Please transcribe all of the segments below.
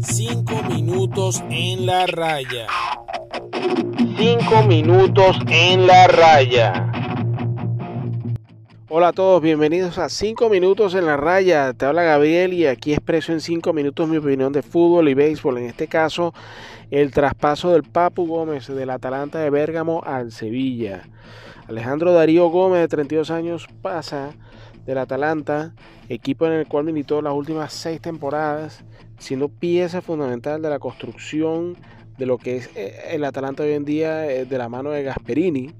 Cinco minutos en la raya. Cinco minutos en la raya. Hola a todos, bienvenidos a 5 minutos en la raya. Te habla Gabriel y aquí expreso en 5 minutos mi opinión de fútbol y béisbol. En este caso, el traspaso del Papu Gómez del Atalanta de Bérgamo al Sevilla. Alejandro Darío Gómez, de 32 años, pasa del Atalanta, equipo en el cual militó las últimas seis temporadas, siendo pieza fundamental de la construcción de lo que es eh, el Atalanta hoy en día eh, de la mano de Gasperini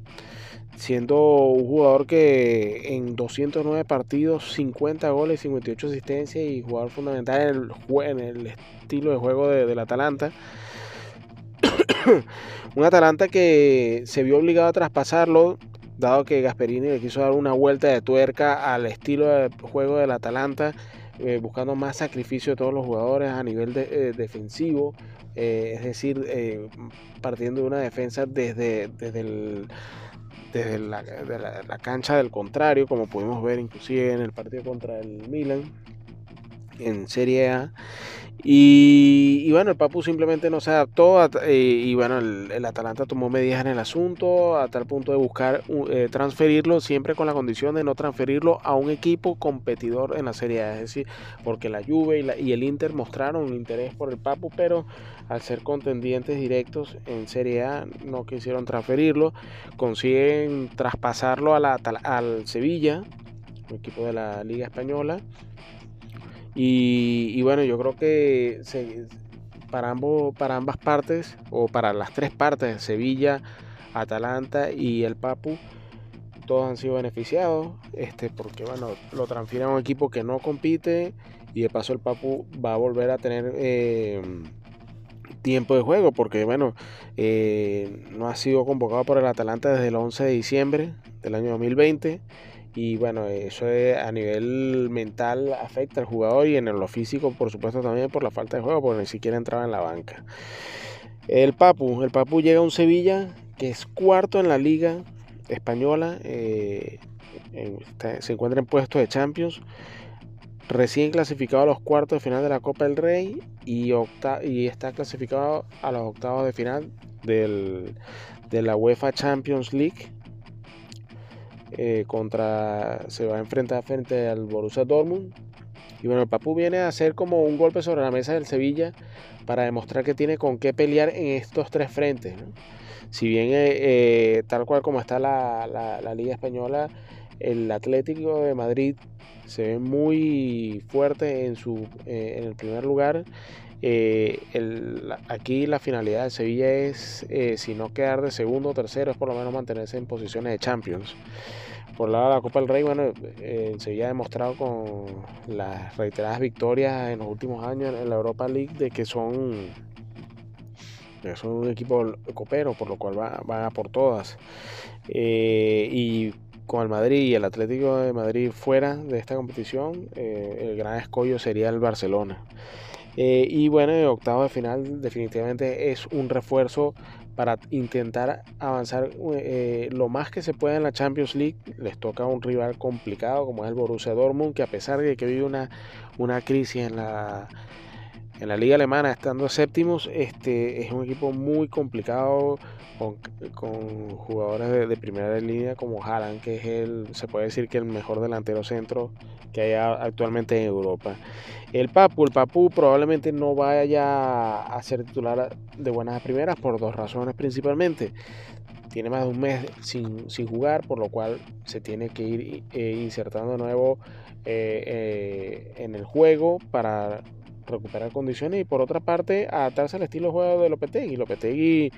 siendo un jugador que en 209 partidos, 50 goles, 58 asistencias y jugador fundamental en el, en el estilo de juego de, del Atalanta. un Atalanta que se vio obligado a traspasarlo, dado que Gasperini le quiso dar una vuelta de tuerca al estilo de juego del Atalanta, eh, buscando más sacrificio de todos los jugadores a nivel eh, defensivo. Eh, es decir, partiendo de una defensa desde, desde el la, la, cancha del contrario, como pudimos ver inclusive en el partido contra el Milan en Serie A. Y, bueno, el Papu simplemente no se adaptó eh, y, bueno, el, Atalanta tomó medidas en el asunto a tal punto de buscar eh, transferirlo siempre con la condición de no transferirlo a un equipo competidor en la Serie A. Es decir, porque la Juve y, y el Inter mostraron un interés por el Papu, pero al ser contendientes directos en Serie A no quisieron transferirlo. Consiguen traspasarlo a la, al Sevilla, equipo de la Liga Española y, bueno, yo creo que para, ambos, para ambas partes, o para las tres partes, Sevilla, Atalanta y el Papu, todos han sido beneficiados, este, porque bueno, lo transfieren a un equipo que no compite y de paso el Papu va a volver a tener eh, tiempo de juego, porque bueno, eh, no ha sido convocado por el Atalanta desde el 11 de diciembre del año 2020 y bueno, eso a nivel mental afecta al jugador y en lo físico, por supuesto, también por la falta de juego, porque ni siquiera entraba en la banca. El Papu, el Papu llega a un Sevilla que es cuarto en la liga española, eh, se encuentra en puesto de Champions, recién clasificado a los cuartos de final de la Copa del Rey y, y está clasificado a los octavos de final del, de la UEFA Champions League eh, contra se va a enfrentar frente al Borussia Dortmund. Y bueno el Papu viene a hacer como un golpe sobre la mesa del Sevilla para demostrar que tiene con qué pelear en estos tres frentes si bien eh, eh, tal cual como está la, la, liga española el Atlético de Madrid se ve muy fuerte en su en el primer lugar el, aquí la finalidad de Sevilla es, si no quedar de segundo o tercero, es por lo menos mantenerse en posiciones de Champions. Por lado de la Copa del Rey, bueno, eh, Sevilla ha demostrado con las reiteradas victorias en los últimos años en la Europa League de que son, son un equipo copero, por lo cual van a por todas. Eh, y con el Madrid y el Atlético de Madrid fuera de esta competición, eh, el gran escollo sería el Barcelona. Eh, y bueno, el octavo de final definitivamente es un refuerzo para intentar avanzar eh, lo más que se pueda en la Champions League. Les toca un rival complicado como es el Borussia Dortmund, que a pesar de que vive una, una crisis en la, en la liga alemana, estando séptimos, este, es un equipo muy complicado con, jugadores de, primera línea como Haaland, que es el, se puede decir que el mejor delantero centro que hay actualmente en Europa. El Papu, el Papu probablemente no vaya a ser titular de buenas a primeras por dos razones principalmente. Tiene más de un mes sin, jugar, por lo cual se tiene que ir eh, insertando de nuevo eh, eh, en el juego para recuperar condiciones y por otra parte adaptarse al estilo de juego de Lopetegui. Lopetegui,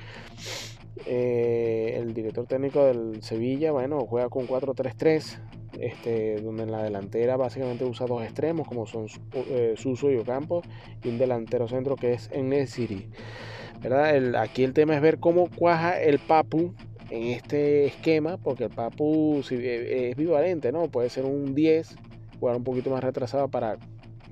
el director técnico del Sevilla, bueno, juega con 4-3-3, este, donde en la delantera básicamente usa dos extremos como son eh, Suso y Ocampo y un delantero centro que es Enesiri. ¿verdad? aquí el tema es ver cómo cuaja el Papu en este esquema, porque el Papu eh, es bivalente, ¿no? Puede ser un 10, jugar un poquito más retrasado para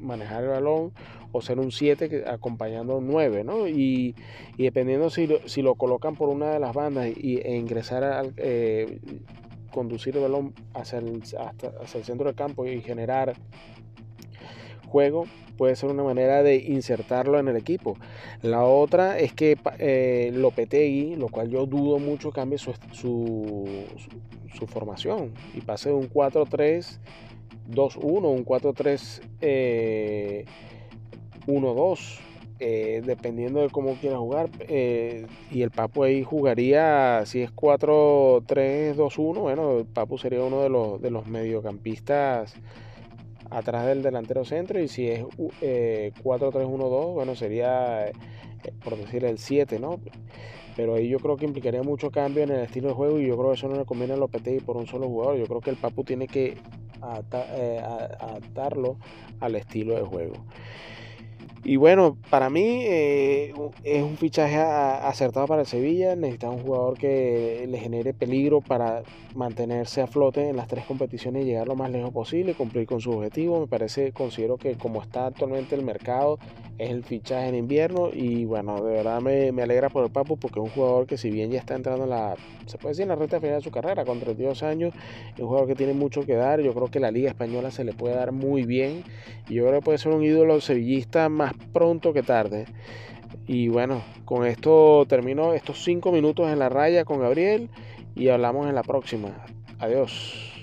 manejar el balón, o ser un 7 acompañando a un 9, ¿no? Y, dependiendo si lo, si lo, colocan por una de las bandas y, e ingresar al, eh, conducir el balón hacia el, hasta, el centro del campo y generar juego puede ser una manera de insertarlo en el equipo. La otra es que eh, Lopetegui, lo cual yo dudo mucho, cambie su, su, formación y pase de un 4-3. 2-1, un 4-3, 1-2, eh, dependiendo de cómo quiera jugar. Eh, y el Papu ahí jugaría, si es 4-3-2-1, bueno, el Papu sería uno de los, de los mediocampistas atrás del delantero centro. Y si es 4-3-1-2, eh, bueno, sería, por decir, el 7, ¿no? Pero ahí yo creo que implicaría mucho cambio en el estilo de juego y yo creo que eso no le conviene a Lopetegui por un solo jugador. Yo creo que el Papu tiene que adaptarlo al estilo de juego. Y bueno, para mí eh, es un fichaje acertado para el Sevilla. Necesita un jugador que le genere peligro para mantenerse a flote en las tres competiciones y llegar lo más lejos posible, cumplir con su objetivo. Me parece, considero que como está actualmente el mercado, es el fichaje en invierno. Y bueno, de verdad me, me alegra por el Papu porque es un jugador que, si bien ya está entrando en la, se puede decir, en la recta final de su carrera, con 32 años, es un jugador que tiene mucho que dar. Yo creo que la Liga Española se le puede dar muy bien. Y que puede ser un ídolo sevillista más pronto que tarde. Y bueno, con esto termino estos cinco minutos en la raya con Gabriel y hablamos en la próxima. Adiós.